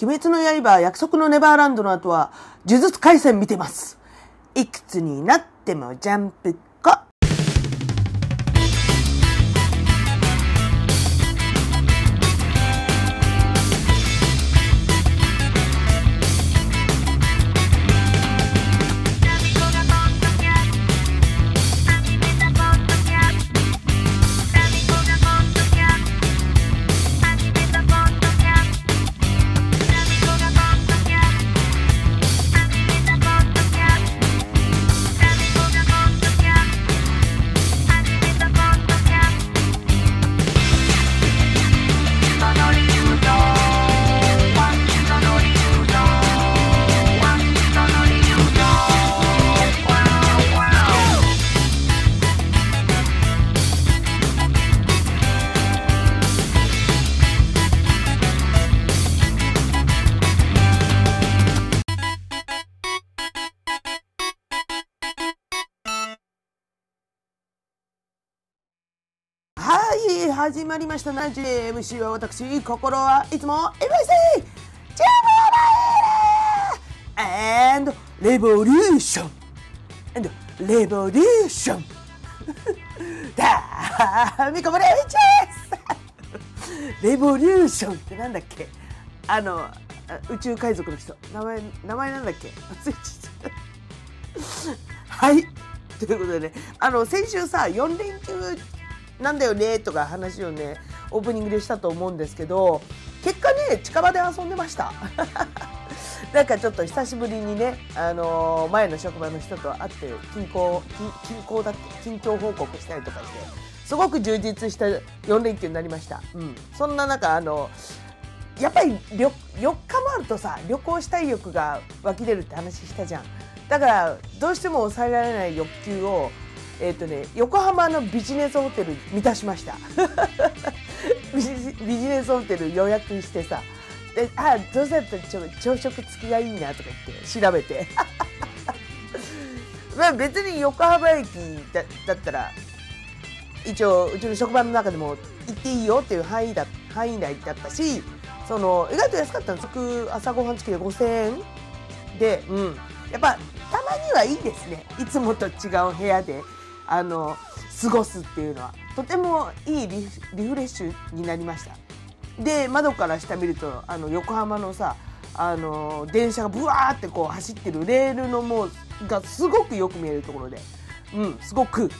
鬼滅の刃、約束のネバーランドの後は、呪術回戦見てます。いくつになってもジャンプ。始まりました。ナンチ MC は私、心はいつも MC! ジムライラー !and レボリューション !and レボリューションだーみこぶれレボリューションってなんだっけ?あの、宇宙海賊の人。名前、名前なんだっけ?はい。ということでね、あの、先週さ、4連休なんだよねとか話をね、オープニングでしたと思うんですけど、結果ね、近場で遊んでました。なんかちょっと久しぶりにね、あのー前の職場の人と会って近況近近況だって近況報告したりとかしてすごく充実した4連休になりました、うん、そんな中あのやっぱり旅4日もあるとさ旅行したい欲が湧き出るって話したじゃん。だからどうしても抑えられない欲求をえっ、とね横浜のビジネスホテル満たしました。ビジビジネスホテル予約してさであどうせだったら朝食付きがいいなとか言って調べて。まあ別に横浜駅だだったら一応うちの職場の中でも行っていいよっていう範囲だ範囲内だったしその意外と安かったんです僕朝ごはん付きで5000円。で、うん、やっぱたまにはいいですね。いつもと違う部屋で。あの過ごすっていうのはとてもいいリフレッシュになりましたで窓から下見るとあの横浜のさあの電車がブワーってこう走ってるレールのもうがすごくよく見えるところで、うん、すごく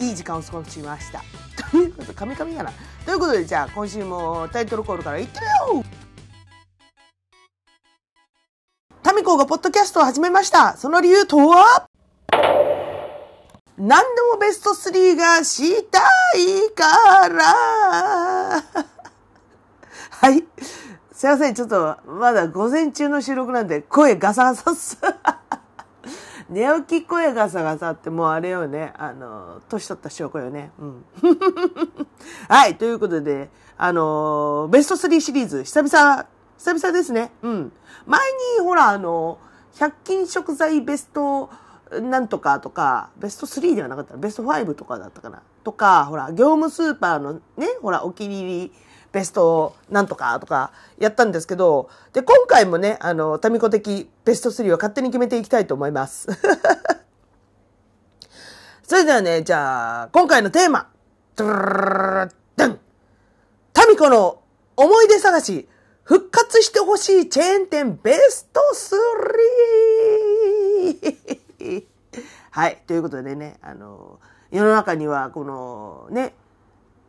いい時間を過ごしました。ということカミカミやな。ということでじゃあ今週もタイトルコールからいってみようタミコがポッドキャストを始めました。その理由とは？何でもベスト3がしたいから。はい。すいません。ちょっと、まだ午前中の収録なんで、声ガサガサっす。寝起き声ガサガサってもうあれよね。あの、年取った証拠よね。うん。はい。ということで、あの、ベスト3シリーズ、久々、久々ですね。うん。前に、ほら、あの、100均食材ベスト、なんとかとか、ベスト3ではなかったベスト5とかだったかな。とか、ほら、業務スーパーのね、ほら、お気に入りベストなんとかとかやったんですけど、で、今回もね、あの、タミコ的ベスト3を勝手に決めていきたいと思います。それではね、じゃあ、今回のテーマ。ドゥルルルルルドンタミコの思い出探し、復活してほしいチェーン店ベスト 3! はい。ということでね、あの、世の中には、この、ね、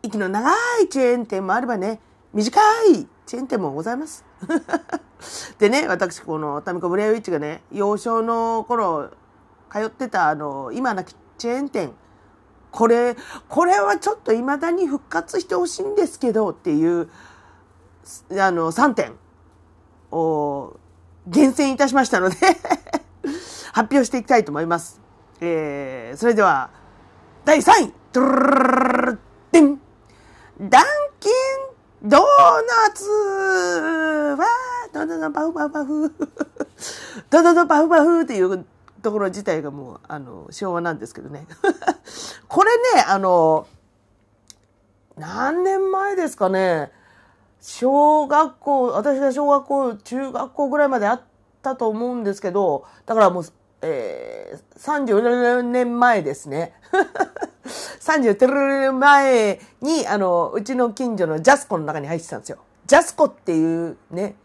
息の長いチェーン店もあればね、短いチェーン店もございます。でね、私、この、タミコブレイウィッチがね、幼少の頃、通ってた、あの、今なきチェーン店、これ、これはちょっと未だに復活してほしいんですけどっていう、あの、3点を厳選いたしましたので発表していきたいと思います。えー、それでは、第3位ドゥルルルンダンキンドーナツは、ドドドパフパフパフ。ドドドパフパフっていうところ自体がもう、あの、昭和なんですけどね。これね、あの、何年前ですかね。小学校、私が小学校、中学校ぐらいまであったと思うんですけど、だからもう、えー、34年前ですね。34年前に、あの、うちの近所のジャスコの中に入ってたんですよ。ジャスコっていうね、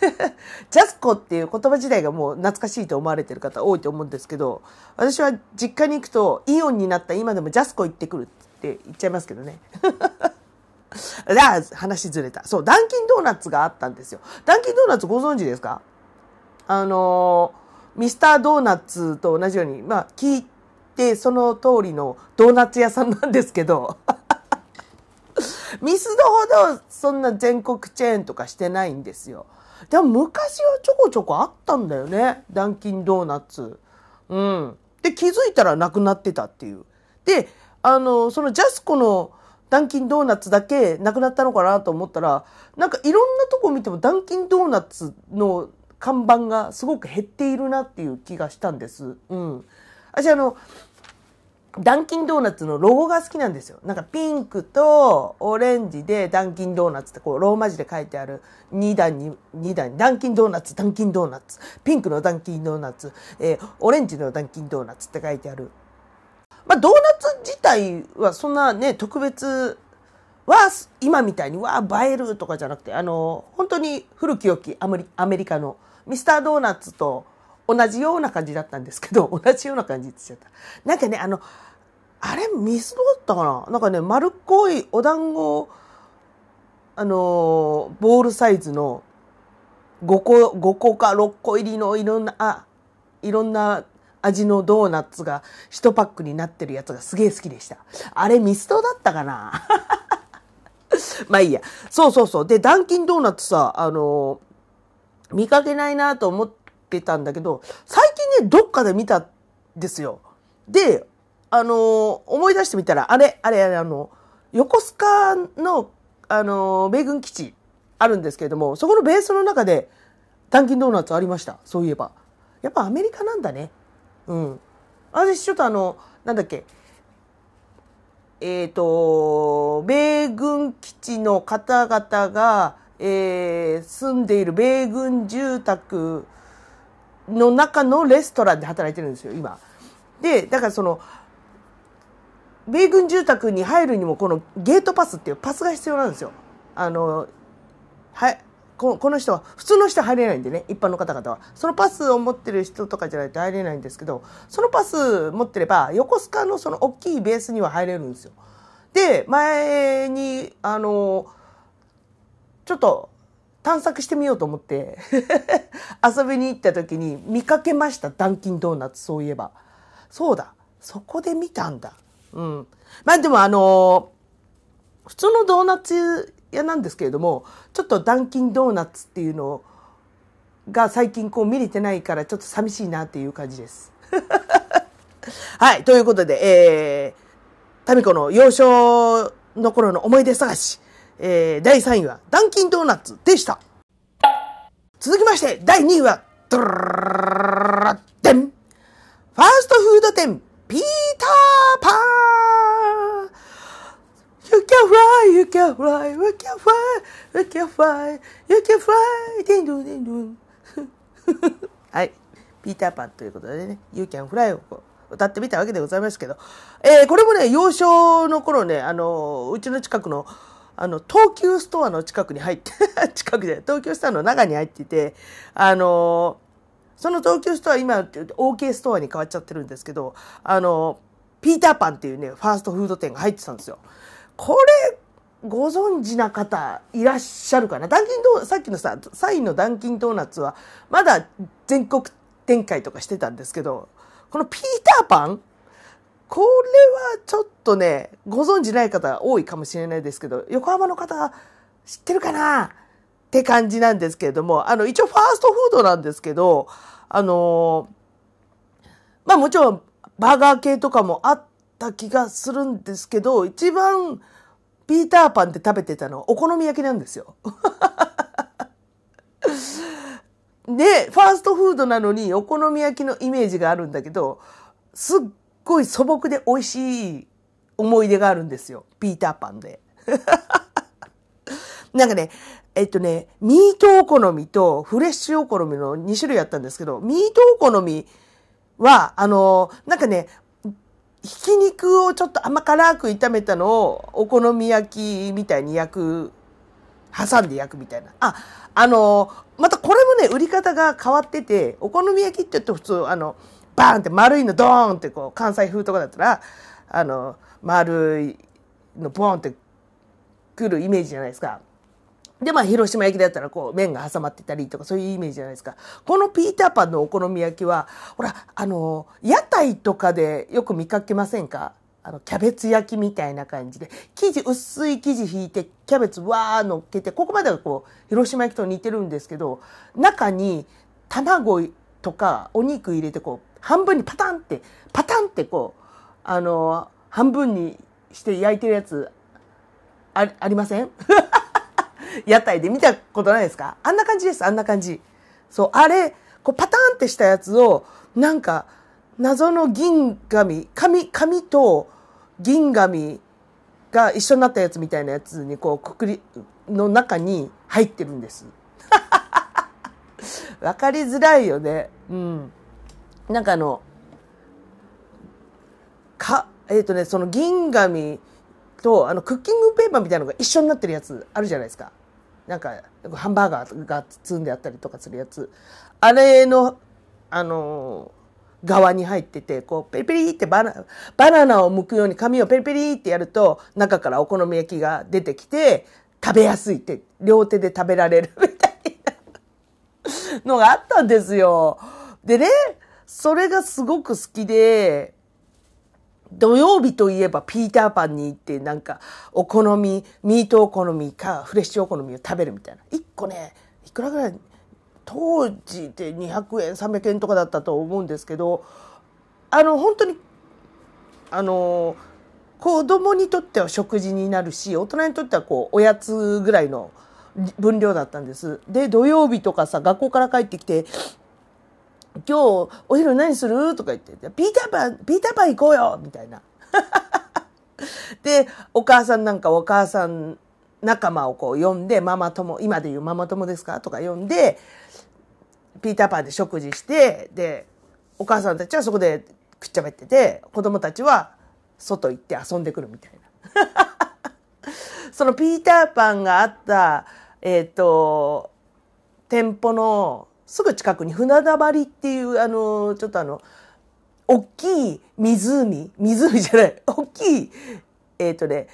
ジャスコっていう言葉自体がもう懐かしいと思われてる方多いと思うんですけど、私は実家に行くとイオンになった今でもジャスコ行ってくるって言っちゃいますけどね。じゃあ話ずれた。そう、ダンキンドーナツがあったんですよ。ダンキンドーナツご存知ですか？あのミスタードーナツと同じように、まあ聞いてその通りのドーナツ屋さんなんですけど、ミスドほどそんな全国チェーンとかしてないんですよ。でも昔はちょこちょこあったんだよね。ダンキンドーナツ。うん。で、気づいたらなくなってたっていう。で、あの、そのジャスコのダンキンドーナツだけなくなったのかなと思ったら、なんかいろんなとこ見てもダンキンドーナツの看板がすごく減っているなっていう気がしたんです。うん。私あの、ダンキンドーナツのロゴが好きなんですよ。なんかピンクとオレンジでダンキンドーナツってこうローマ字で書いてある2段に、2段ダンキンドーナツ、ダンキンドーナツ、ピンクのダンキンドーナツ、えー、オレンジのダンキンドーナツって書いてある。まあドーナツ自体はそんなね、特別は今みたいにわあ映えるとかじゃなくて、あの、本当に古き良きアメリカのミスタードーナツと同じような感じだったんですけど、同じような感じって言っちゃった。なんかね、あの、あれ、ミスドだったかな？なんかね、丸っこいお団子、あの、ボールサイズの5個、5個か6個入りのいろんな、あ、いろんな味のドーナツが1パックになってるやつがすげえ好きでした。あれミスドだったかな？まあいいや。そうそうそう。で、ダンキンドーナツさ、あの、見かけないなと思ってたんだけど、最近ね、どっかで見たんですよ。で、あの、思い出してみたら、あれ、あれ、あれ、あの、横須賀の、あの、米軍基地あるんですけれども、そこのベースの中で、ダンキンドーナツありました。そういえば。やっぱアメリカなんだね。うん。私ちょっとあの、なんだっけ、えっ、ー、と、米軍基地の方々が、えー、住んでいる米軍住宅の中のレストランで働いてるんですよ、今。で、だからその、米軍住宅に入るにもこのゲートパスっていうパスが必要なんですよ。あの、はい、この人は、普通の人は入れないんでね、一般の方々は。そのパスを持ってる人とかじゃないと入れないんですけど、そのパス持ってれば、横須賀のその大きいベースには入れるんですよ。で、前に、あの、ちょっと探索してみようと思って 遊びに行った時に見かけました、ダンキンドーナツ、そういえば。そうだ、そこで見たんだ。うん。まあでもあのー、普通のドーナツ屋なんですけれども、ちょっとダンキンドーナツっていうのが最近こう見れてないからちょっと寂しいなっていう感じです。はい。ということで、えー、タミコの幼少の頃の思い出探し、えー、第3位はダンキンドーナツでした。続きまして、第2位は、ドルルルルルルデンファーストフード店ピーターパン !You can fly, you can fly, you can fly, you can fly, you can fly, デンドンデンドン。はい。ピーターパンということでね、You can fly を歌ってみたわけでございますけど、えー、これもね、幼少の頃ね、あの、うちの近くの、あの、東急ストアの近くに入って 近くで、東急ストアの中に入ってて、あの、その東急ストア今 OK ストアに変わっちゃってるんですけど、あの、ピーターパンっていうね、ファーストフード店が入ってたんですよ。これ、ご存知な方いらっしゃるかな？ダンキンドー、さっきのさ、サインのダンキンドーナツは、まだ全国展開とかしてたんですけど、このピーターパンこれはちょっとね、ご存知ない方多いかもしれないですけど、横浜の方知ってるかな？って感じなんですけれども、あの、一応ファーストフードなんですけど、あのまあもちろんバーガー系とかもあった気がするんですけど、一番ピーターパンで食べてたのはお好み焼きなんですよ。で、ファーストフードなのにお好み焼きのイメージがあるんだけど、すっごい素朴で美味しい思い出があるんですよ。ピーターパンで。なんかね、えっとね、ミートお好みとフレッシュお好みの2種類あったんですけど、ミートお好みは、あの、なんかね、ひき肉をちょっと甘辛く炒めたのをお好み焼きみたいに焼く、挟んで焼くみたいな。あ、あの、またこれもね、売り方が変わってて、お好み焼きって言うと普通、あの、バーンって丸いのドーンってこう、関西風とかだったら、あの、丸いのボーンってくるイメージじゃないですか。で、まあ、広島焼きだったら、こう、麺が挟まってたりとか、そういうイメージじゃないですか。このピーターパンのお好み焼きは、ほら、あの、屋台とかでよく見かけませんか？あの、キャベツ焼きみたいな感じで、生地、薄い生地引いて、キャベツわー乗っけて、ここまではこう、広島焼きと似てるんですけど、中に卵とかお肉入れて、こう、半分にパタンって、パタンってこう、あの、半分にして焼いてるやつ、あありません？屋台で見たことないですか？あんな感じです、あんな感じ。そう、あれ、こうパターンってしたやつを、なんか、謎の銀紙、紙、紙と銀紙が一緒になったやつみたいなやつに、こう、くくり、の中に入ってるんです。わかりづらいよね。うん。なんかあの、か、えっ、ー、とね、その銀紙と、あの、クッキングペーパーみたいなのが一緒になってるやつあるじゃないですか。なんか、ハンバーガーが包んであったりとかするやつ。あれの、あのー、側に入ってて、こう、ペリペリってバナバナナを剥くように紙をペリペリってやると、中からお好み焼きが出てきて、食べやすいって、両手で食べられるみたいなのがあったんですよ。でね、それがすごく好きで、土曜日といえばピーターパンに行ってなんかお好み、ミートお好みかフレッシュお好みを食べるみたいな。一個ね、いくらぐらい、当時で200円、300円とかだったと思うんですけど、あの、本当に、あの、子供にとっては食事になるし、大人にとってはこう、おやつぐらいの分量だったんです。で、土曜日とかさ、学校から帰ってきて、今日お昼何する？とか言って、ピーターパン、ピーターパン行こうよみたいな。で、お母さんなんかお母さん仲間をこう呼んで、ママ友、今で言うママ友ですか？とか呼んで、ピーターパンで食事して、で、お母さんたちはそこでくっちゃべってて、子供たちは外行って遊んでくるみたいな。そのピーターパンがあった、えっ、ー、と、店舗のすぐ近くに船田張りっていう、あの、ちょっとあの、大きい湖、湖じゃない、大きい、えっ、ー、とね、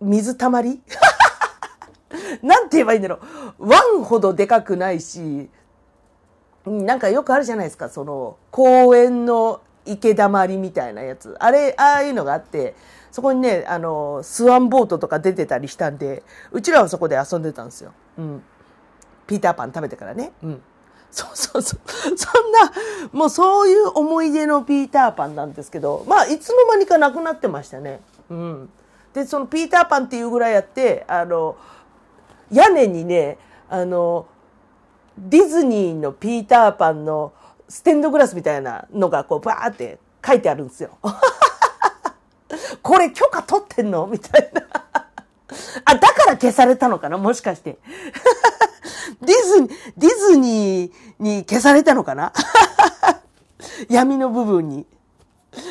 水たまり？なんて言えばいいんだろう。湾ほどでかくないし、なんかよくあるじゃないですか、その、公園の池だまりみたいなやつ。あれ、ああいうのがあって、そこにね、あの、スワンボートとか出てたりしたんで、うちらはそこで遊んでたんですよ。うん。ピーターパン食べてからね。うん。そうそうそう。そんな、もうそういう思い出のピーターパンなんですけど、まあ、いつの間にかなくなってましたね。うん。で、そのピーターパンっていうぐらいやって、あの、屋根にね、あの、ディズニーのピーターパンのステンドグラスみたいなのがこうバーって書いてあるんですよ。これ許可取ってんの？みたいな。あ、だから消されたのかな？もしかして。ディズニー、ディズニーに消されたのかな？闇の部分に。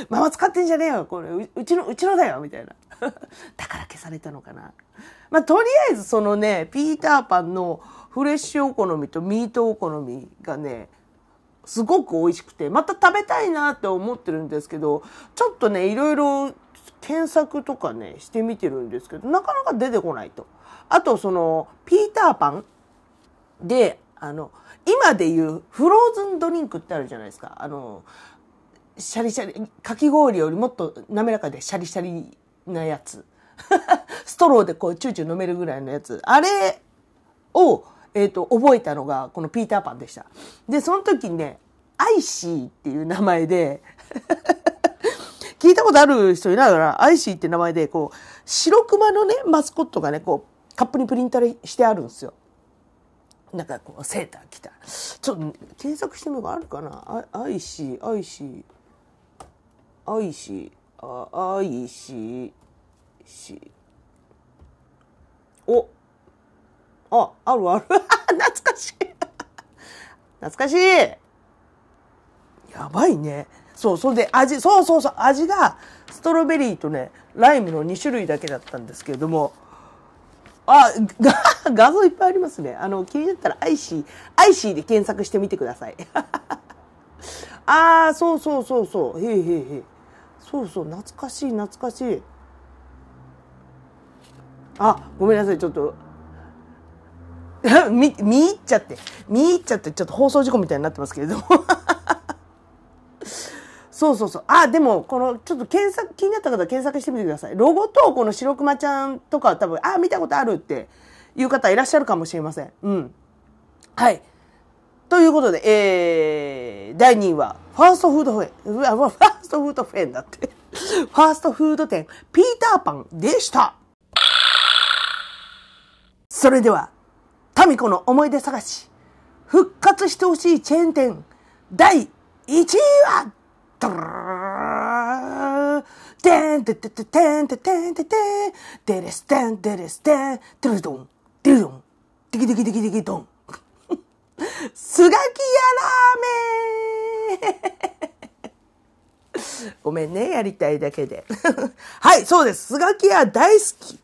ママ使ってんじゃねえよ、これ。うちの、うちのだよ、みたいな。だから消されたのかな。まあ、とりあえずそのね、ピーターパンのフレッシュお好みとミートお好みがね、すごく美味しくて、また食べたいなって思ってるんですけど、ちょっとね、いろいろ検索とかね、してみてるんですけど、なかなか出てこないと。あと、その、ピーターパンで、あの、今で言うフローズンドリンクってあるじゃないですか。あの、シャリシャリ、かき氷よりもっと滑らかでシャリシャリなやつ。ストローでこうチューチュー飲めるぐらいのやつ。あれを、えっ、ー、と、覚えたのがこのピーターパンでした。で、その時にね、アイシーっていう名前で 聞いたことある人いるかな、アイシーって名前で、こう、白熊のね、マスコットがね、こう、カップにプリントしてあるんですよ。なんかこうセーター着たちょっと検索してみようあるかな？あいしあいしあいしあいししお、あ、あるある。懐かしい。懐かしい。やばいね。そう、それで味、そうそうそう、味がストロベリーとね、ライムの2種類だけだったんですけれども、あ、画像いっぱいありますね。あの、気になったらアイシー、アイシーで検索してみてください。ああ、そうそうそうそう。へえへえへえ。そうそう、懐かしい、懐かしい。あ、ごめんなさい、ちょっと。見、見入っちゃって。見入っちゃって、ちょっと放送事故みたいになってますけれども。そうそうそう。あ、でも、この、ちょっと検索、気になった方は検索してみてください。ロゴと、この白熊ちゃんとか多分、あ、見たことあるっていう方いらっしゃるかもしれません。うん。はい。ということで、えー、第2位は、ファーストフードフェン、うわファーストフードフェンだって。ファーストフード店、ピーターパンでした。それでは、タミコの思い出探し、復活してほしいチェーン店、第1位は、ルテンテテテテンテテンテテンデレステンデレステンデルドンデルドンデキデキデキデキドンスガキヤラーメンごめんね、やりたいだけで。はい、そうです。スガキ屋大好き。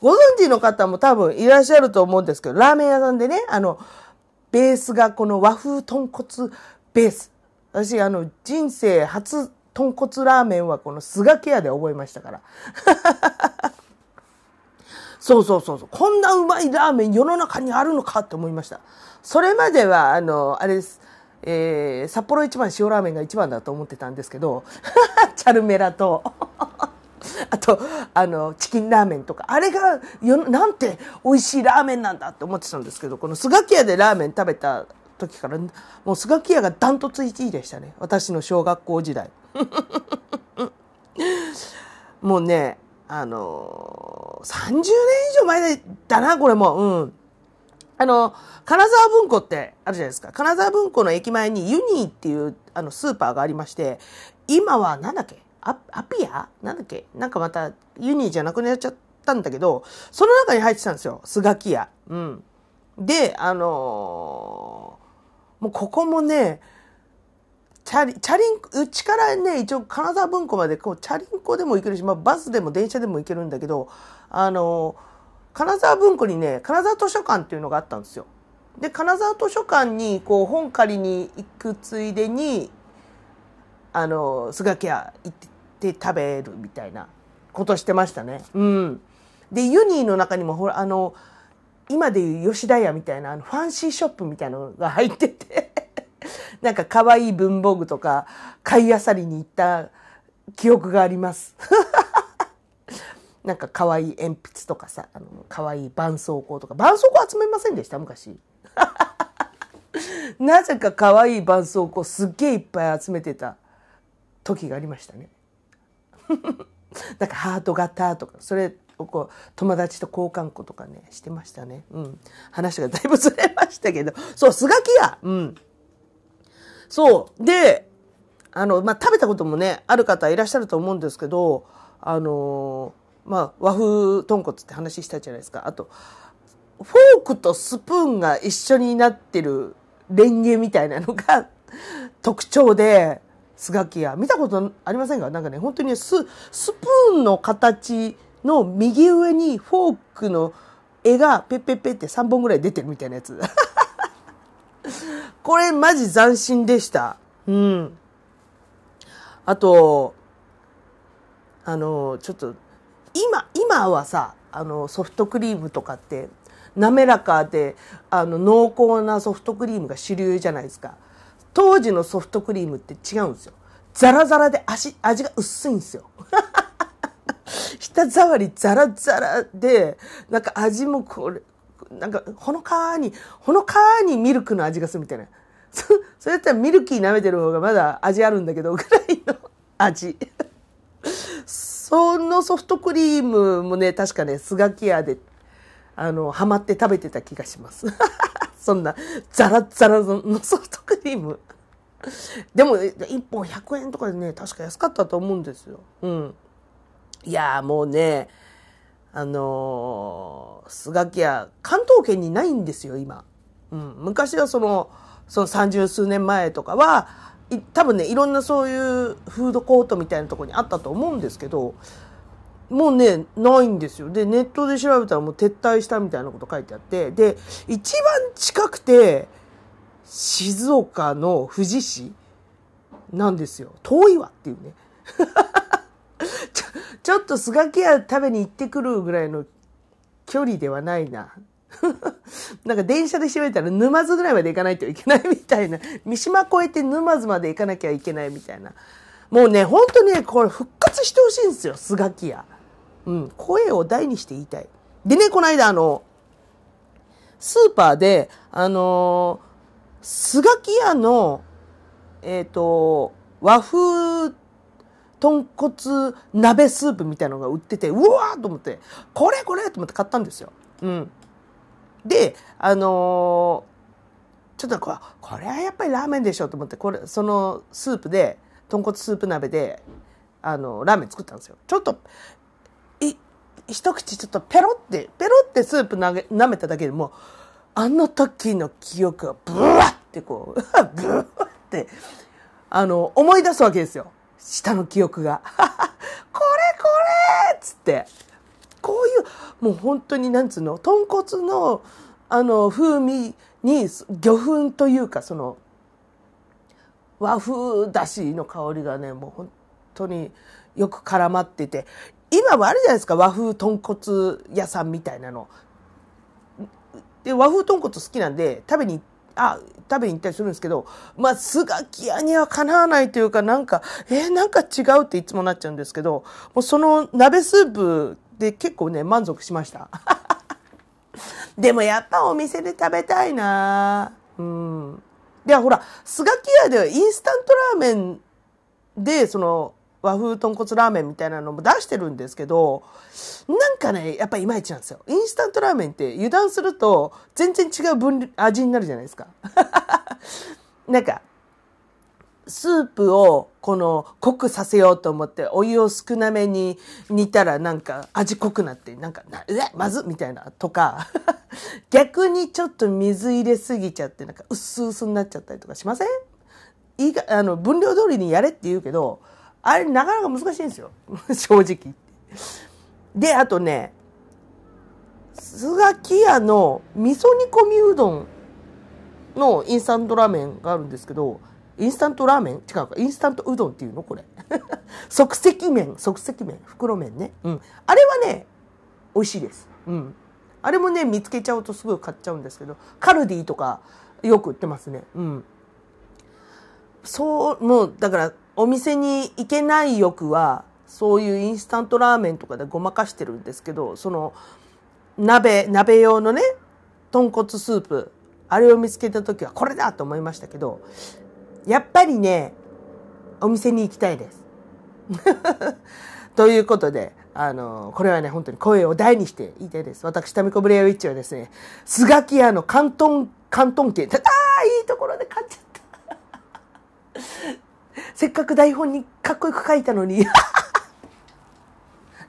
ご存知の方も多分いらっしゃると思うんですけど、ラーメン屋さんでね、あの、ベースがこの和風豚骨ベース。私、あの、人生初豚骨ラーメンはこのスガキ屋で覚えましたから。そうそうそうそう。こんなうまいラーメン世の中にあるのかって思いました。それまでは、あの、あれです。えー、札幌一番塩ラーメンが一番だと思ってたんですけど、チャルメラと、あと、あの、チキンラーメンとか、あれがよ、なんて美味しいラーメンなんだって思ってたんですけど、このスガキ屋でラーメン食べた時から、もうスガキ屋がダントツ1位でしたね。私の小学校時代。もうね、あのー、30年以上前だな、これも。うん。あの、金沢文庫ってあるじゃないですか。金沢文庫の駅前にユニーっていうあのスーパーがありまして、今はなんだっけ？アピア？なんだっけ？なんかまたユニーじゃなくなっちゃったんだけど、その中に入ってたんですよ。スガキ屋。うん。で、あのー、もうここもね、チャリ、チャリン、うちからね、一応金沢文庫までこう、チャリンコでも行けるし、まあバスでも電車でも行けるんだけど、あの金沢文庫にね、金沢図書館っていうのがあったんですよ。で、金沢図書館にこう本借りに行くついでに、あの、スガキ屋行って食べるみたいなことしてましたね。うん。で、ユニーの中にもほら、あの、今でいう吉田屋みたいなあのファンシーショップみたいなのが入っててなんか可愛い文房具とか買いあさりに行った記憶があります。なんか可愛い鉛筆とかさ、あの、可愛い絆創膏とか、絆創膏集めませんでした？昔。なぜか可愛い絆創膏すっげえいっぱい集めてた時がありましたね。なんかハート型とか、それをこう、友達と交換庫とかね、してましたね。うん。話がだいぶずれましたけど。そう、スガキ屋うん。そう。で、あの、まあ、食べたこともね、ある方いらっしゃると思うんですけど、あのまあ、和風豚骨って話したじゃないですか。あと、フォークとスプーンが一緒になってるレンゲみたいなのが 特徴で、スガキ屋。見たことありませんか？なんかね、本当にス、スプーンの形の右上にフォークの絵がペッペッペって3本ぐらい出てるみたいなやつ。これマジ斬新でした。うん。あと、あの、ちょっと今、今はさ、あの、ソフトクリームとかって、滑らかで、あの、濃厚なソフトクリームが主流じゃないですか。当時のソフトクリームって違うんですよ。ザラザラで味、味が薄いんですよ。舌触りザラザラで、なんか味もこれ、なんかほのかに、ほのかにミルクの味がするみたいな。そ、それやったらミルキー舐めてる方がまだ味あるんだけど、ぐらいの 味。そのソフトクリームもね、確かね、スガキ屋で、あの、ハマって食べてた気がします。そんな、ザラザラのソフトクリーム。でも、1本100円とかでね、確か安かったと思うんですよ。うん。いやもうね、あのー、スガキ屋、関東圏にないんですよ、今。うん。昔はその、その三十数年前とかは、多分ね、いろんなそういうフードコートみたいなとこにあったと思うんですけど、もうね、ないんですよ。で、ネットで調べたらもう撤退したみたいなこと書いてあって、で、一番近くて、静岡の富士市なんですよ。遠いわっていうね。ちょっとスガキ屋食べに行ってくるぐらいの距離ではないな。なんか電車で調べたら沼津ぐらいまで行かないといけないみたいな。三島越えて沼津まで行かなきゃいけないみたいな。もうね、本当にね、これ復活してほしいんですよ、スガキ屋。うん、声を大にして言いたい。でね、この間あの、スーパーで、あのー、スガキ屋の、えっ、ー、と、和風豚骨鍋スープみたいなのが売ってて、うわーと思って、これこれと思って買ったんですよ。うん。で、あのー、ちょっとここれはやっぱりラーメンでしょと思って、これ、そのスープで、豚骨スープ鍋で、あの、ラーメン作ったんですよ。ちょっと、一口ちょっとペロって、ペロってスープなげ舐めただけでも、あの時の記憶がブワッってこう、ブワッって、あの、思い出すわけですよ。下の記憶が。これこれっつって。こういう、もう本当になんつうの、豚骨の、あの、風味に、魚粉というか、その、和風だしの香りがね、もう本当によく絡まってて、今もあるじゃないですか、和風豚骨屋さんみたいなの。で、和風豚骨好きなんで、食べに行っ、あ、食べに行ったりするんですけど、まあ、スガキ屋にはかなわないというか、なんか、えー、なんか違うっていつもなっちゃうんですけど、もうその鍋スープで結構ね、満足しました。でもやっぱお店で食べたいなうん。で、ほら、スガキ屋ではインスタントラーメンで、その、和風豚骨ラーメンみたいなのも出してるんですけど、なんかね、やっぱいまいちなんですよ。インスタントラーメンって油断すると全然違う分味になるじゃないですか。なんか、スープをこの濃くさせようと思ってお湯を少なめに煮たらなんか味濃くなってなんか、うわ、まずみたいなとか、逆にちょっと水入れすぎちゃってなんか薄々になっちゃったりとかしません？いいか、あの、分量通りにやれって言うけど、あれなかなか難しいんですよ。正直で、あとね、スガキ屋の味噌煮込みうどんのインスタントラーメンがあるんですけど、インスタントラーメン？違うか、インスタントうどんっていうの？これ。即席麺、即席麺、袋麺ね。うん。あれはね、美味しいです。うん。あれもね、見つけちゃうとすぐ買っちゃうんですけど、カルディとかよく売ってますね。うん。そう、もう、だから、お店に行けない欲は、そういうインスタントラーメンとかでごまかしてるんですけど、その、鍋、鍋用のね、豚骨スープ、あれを見つけた時はこれだと思いましたけど、やっぱりね、お店に行きたいです。ということで、あの、これはね、本当に声を大にして言いたいです。私、タミコブレアウィッチはですね、スガキ屋の関東、関東圏、ああ、いいところで買っちゃった。せっかく台本にかっこよく書いたのに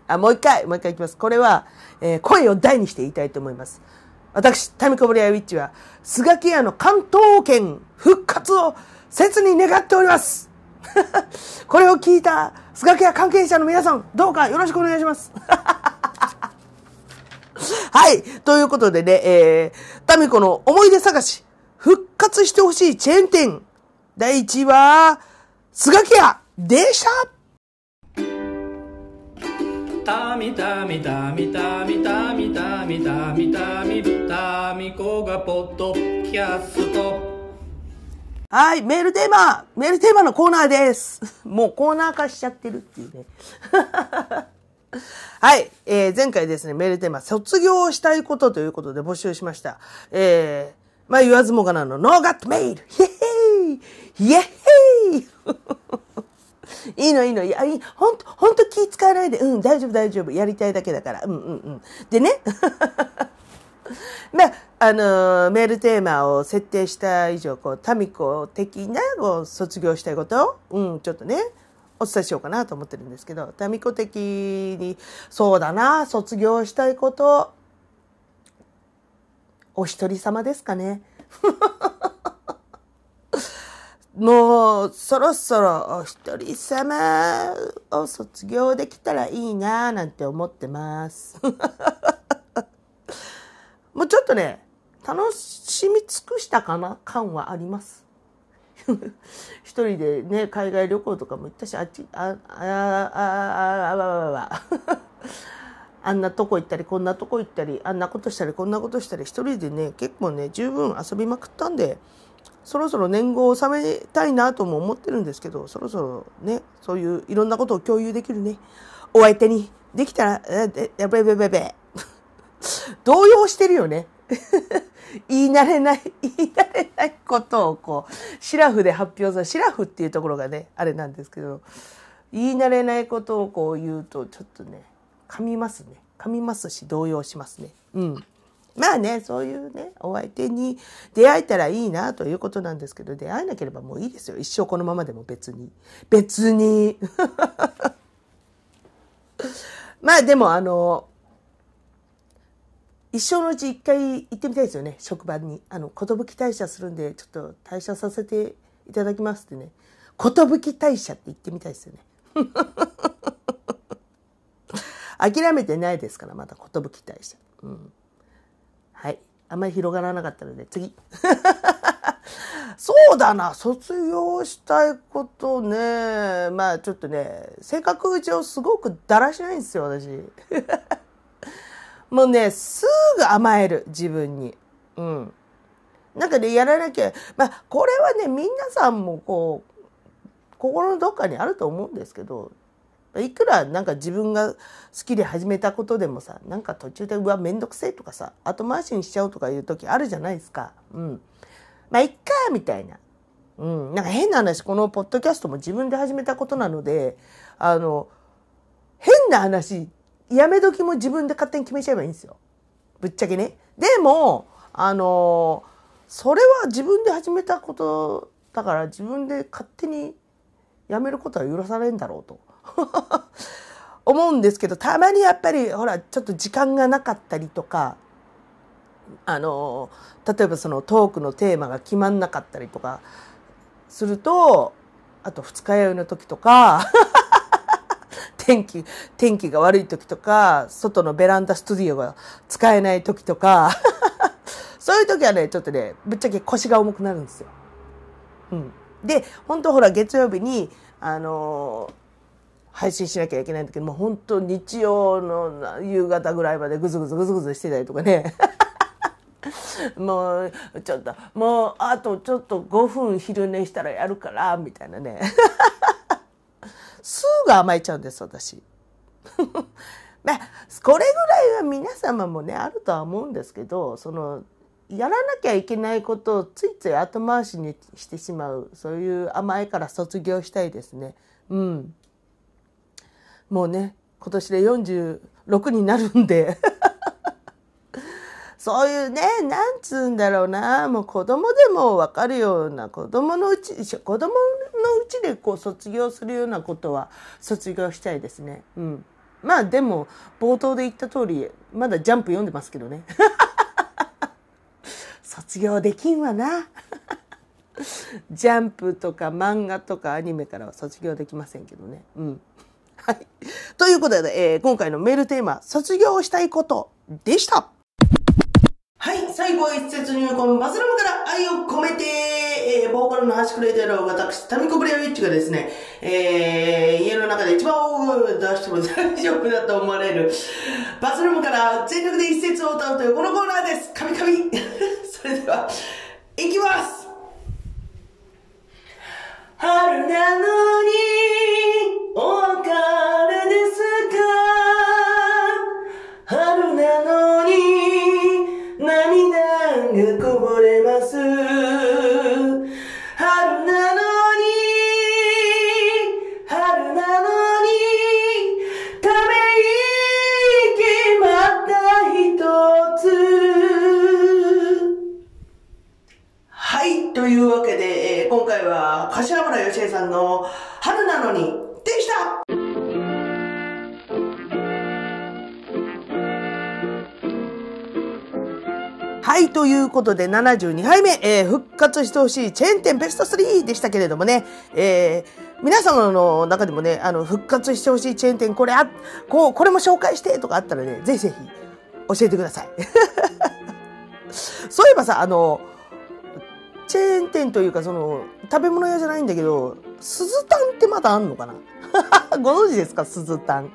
あ、もう一回、もう一回いきます。これは、えー、声を大にして言いたいと思います。私、タミコブリアウィッチは、スガキ屋の関東圏復活を切に願っております これを聞いた、スガキ屋関係者の皆さん、どうかよろしくお願いします はい。ということでね、えー、タミコの思い出探し、復活してほしいチェーン店。第1位は、スガキ屋でしたたみたみたみたみたみたみたみたみたみこがポッドキャストはい、メールテーマメールテーマのコーナーです。もうコーナー化しちゃってるっていうね。はい、えー、前回ですね、メールテーマ、卒業したいことということで募集しました。えー、まあ言わずもがなの、 No got mail イェイイェヘイ いいのいいの。いや、ほんと、ほんと気使わないで。うん、大丈夫大丈夫。やりたいだけだから。うんうんうん。でね。まあ、あのー、メールテーマを設定した以上、こう、タミコ的な、こう、卒業したいこと？うん、ちょっとね、お伝えしようかなと思ってるんですけど、タミコ的に、そうだな、卒業したいこと、お一人様ですかね。もう、そろそろお一人様を卒業できたらいいななんて思ってます。もうちょっとね、楽しみ尽くしたかな？感はあります。一人でね、海外旅行とかも行ったし、あっち、ああ、あ、あ、あ、あ、あ、あ、あんなとこ行ったり、こんなとこ行ったり、あんなことしたり、こんなことしたり、一人でね、結構ね、十分遊びまくったんで、そろそろ年号を収めたいなとも思ってるんですけど、そろそろね、そういういろんなことを共有できるね、お相手にできたら、え、やべべべべ。動揺してるよね。言い慣れない、言い慣れないことをこう、シラフで発表する。シラフっていうところがね、あれなんですけど、言い慣れないことをこう言うと、ちょっとね、噛みますね。噛みますし、動揺しますね。うん。まあね、そういうね、お相手に出会えたらいいなということなんですけど、出会えなければもういいですよ。一生このままでも別に。別に。まあでもあの、一生のうち一回行ってみたいですよね、職場に。あの、寿退社するんで、ちょっと退社させていただきますってね。寿退社って言ってみたいですよね。諦めてないですから、まだ寿退社。うん。はい。あんまり広がらなかったので、次。そうだな、卒業したいことね。まあちょっとね、性格上すごくだらしないんですよ、私。もうね、すぐ甘える、自分に。うん。なんかね、やらなきゃ、まあ、これはね、皆さんもこう、心のどっかにあると思うんですけど、いくらなんか自分が好きで始めたことでもさ、なんか途中で、うわ、めんどくせえとかさ、後回しにしちゃうとかいう時あるじゃないですか。うん。まあ、いっか、みたいな。うん。なんか変な話、このポッドキャストも自分で始めたことなので、あの、変な話、やめ時も自分で勝手に決めちゃえばいいんですよ。ぶっちゃけね。でも、あの、それは自分で始めたことだから自分で勝手にやめることは許されんだろうと 思うんですけど、たまにやっぱりほら、ちょっと時間がなかったりとか、あの、例えばそのトークのテーマが決まんなかったりとかすると、あと二日酔いの時とか 天気、天気が悪い時とか、外のベランダスタジオが使えない時とか そういう時はね、ちょっとね、ぶっちゃけ腰が重くなるんですよ。うん。で、本当ほら、月曜日に、あの、配信しなきゃいけないんだけど、もう本当日曜の夕方ぐらいまでぐずぐずぐずぐずしてたりとかね。もう、ちょっと、もう、あとちょっと5分昼寝したらやるから、みたいなね。すぐ甘えちゃうんです、私。まあ、これぐらいは皆様もね、あるとは思うんですけど、その、やらなきゃいけないことをついつい後回しにしてしまう、そういう甘えから卒業したいですね。うん。もうね、今年で46になるんで そういうね、なんつうんだろうな、もう子供でもわかるような、子供のうち、子供のうちでこう卒業するようなことは卒業したいですね。うん。まあでも、冒頭で言った通り、まだジャンプ読んでますけどね。卒業できんわな。ジャンプとか漫画とかアニメからは卒業できませんけどね。うん。はい。ということで、えー、今回のメールテーマ、卒業したいことでした。はい、最後は一節入魂バズルムから愛を込めて、えー、ボーカルの端くれてる私、タミコブレアウィッチがですね、えー、家の中で一番大声を出しても大丈夫だと思われる、バズルムから全力で一節を歌うというこのコーナーです。カミカミそれでは、いきます春なのに、はい、ということで72杯目、えー、復活してほしいチェーン店ベスト3でしたけれどもね、えー、皆様の中でもね、あの、復活してほしいチェーン店、これあ、こう、これも紹介してとかあったらね、ぜひぜひ教えてください。そういえばさ、あの、チェーン店というか、その、食べ物屋じゃないんだけど、鈴タンってまだあんのかな？ご存知ですか？鈴タン。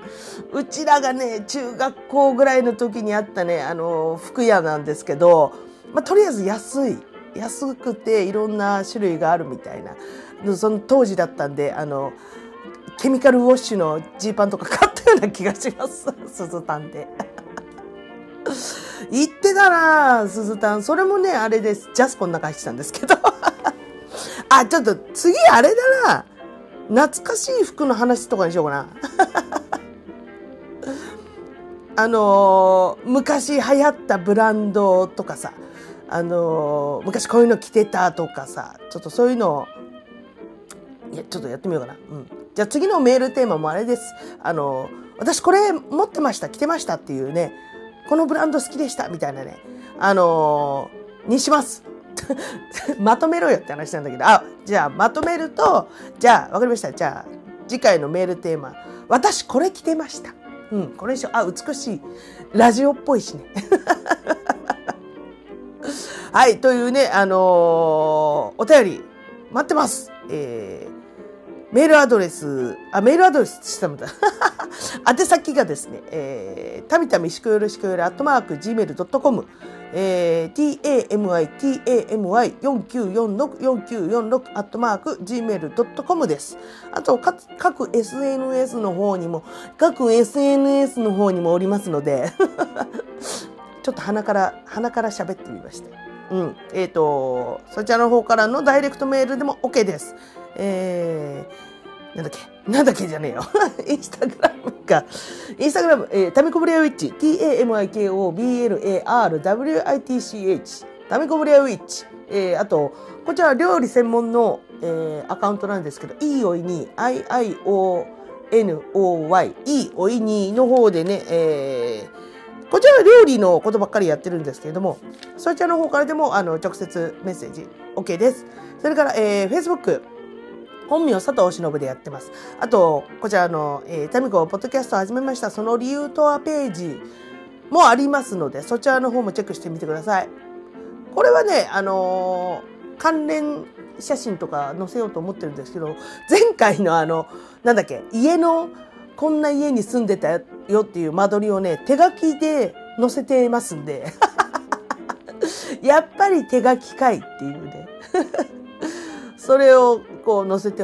うちらがね、中学校ぐらいの時にあったね、あの、服屋なんですけど、まあ、とりあえず安い。安くていろんな種類があるみたいな。その当時だったんで、あの、ケミカルウォッシュのジーパンとか買ったような気がします。鈴タンで。行ってたな鈴タン。それもね、あれです。ジャスコの中入ってたんですけど。あ、ちょっと次あれだな。懐かしい服の話とかにしようかな。あのー、昔流行ったブランドとかさ、あのー、昔こういうの着てたとかさ、ちょっとそういうのを、いや、ちょっとやってみようかな。うん。じゃあ次のメールテーマもあれです。あのー、私これ持ってました、着てましたっていうね、このブランド好きでしたみたいなね、あのにします。まとめろよって話なんだけど、あ、じゃあまとめると、じゃあわかりました。じゃあ次回のメールテーマ、私これ着てました。うん、これにしよう。あ、美しい。ラジオっぽいしね。はい、というね、あのー、お便り待ってます。えーメールアドレス、あ、メールアドレスしたんだ。宛先がですね、えー、たみたみしくよろしくより、アットマーク、gmail.com、えー、tamI,tamI49464946 アットマーク gmail.com です。あと各 SNS の方にも各 SNS の方にもおりますので ちょっと鼻から鼻から喋ってみました。うん、えっ、ー、とそちらの方からのダイレクトメールでも OK です。えー、なんだっけ？なんだっけじゃねえよ。インスタグラムか。インスタグラム、えー、タミコブレアウィッチ、t-a-m-i-k-o-b-l-a-r-w-i-t-c-h、タミコブレアウィッチ。えー、あと、こちら料理専門の、えー、アカウントなんですけど、いいおいに、i-i-o-n-o-y、いいおいにの方でね、えー、こちら料理のことばっかりやってるんですけれども、そちらの方からでも、あの、直接メッセージ OK です。それから、えー、Facebook、本名佐藤忍でやってます。あと、こちらの、えー、タミコポッドキャストを始めました。その理由とはページもありますので、そちらの方もチェックしてみてください。これはね、あのー、関連写真とか載せようと思ってるんですけど、前回のあの、なんだっけ、家の、こんな家に住んでたよっていう間取りをね、手書きで載せてますんで、やっぱり手書きかいっていうね。それをこう載せて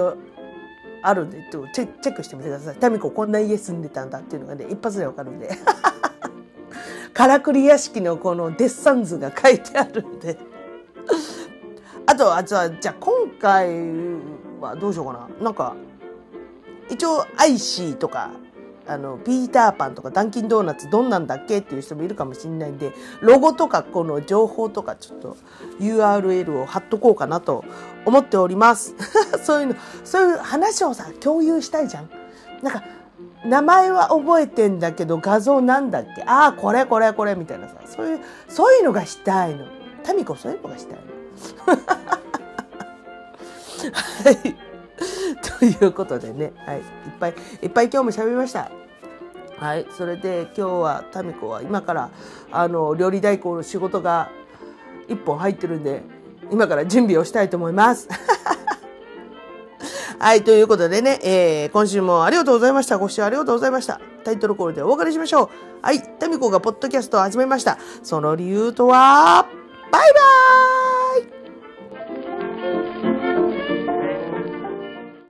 あるんで、チェックしてみてください。タミコこんな家住んでたんだっていうのがね、一発でわかるんで。からくり屋敷のこのデッサン図が書いてあるんで。あと、あとは、じゃあ今回はどうしようかな。なんか、一応、アイシーとか、あの、ピーターパンとかダンキンドーナツどんなんだっけっていう人もいるかもしれないんで、ロゴとかこの情報とかちょっと URL を貼っとこうかなと思っております。そういうの、そういう話をさ、共有したいじゃん。なんか、名前は覚えてんだけど画像なんだっけ？ああ、これこれこれみたいなさ、そういう、そういうのがしたいの。タミコそういうのがしたいの。はい。ということでね、はい、いっぱいいっぱい今日も喋りました。はい、それで今日はタミコは今からあの料理代行の仕事が一本入ってるんで今から準備をしたいと思います。はい、ということでね、えー、今週もありがとうございました。ご視聴ありがとうございました。タイトルコールでお別れしましょう。はい、タミコがポッドキャストを始めました。その理由とは、バイバーイ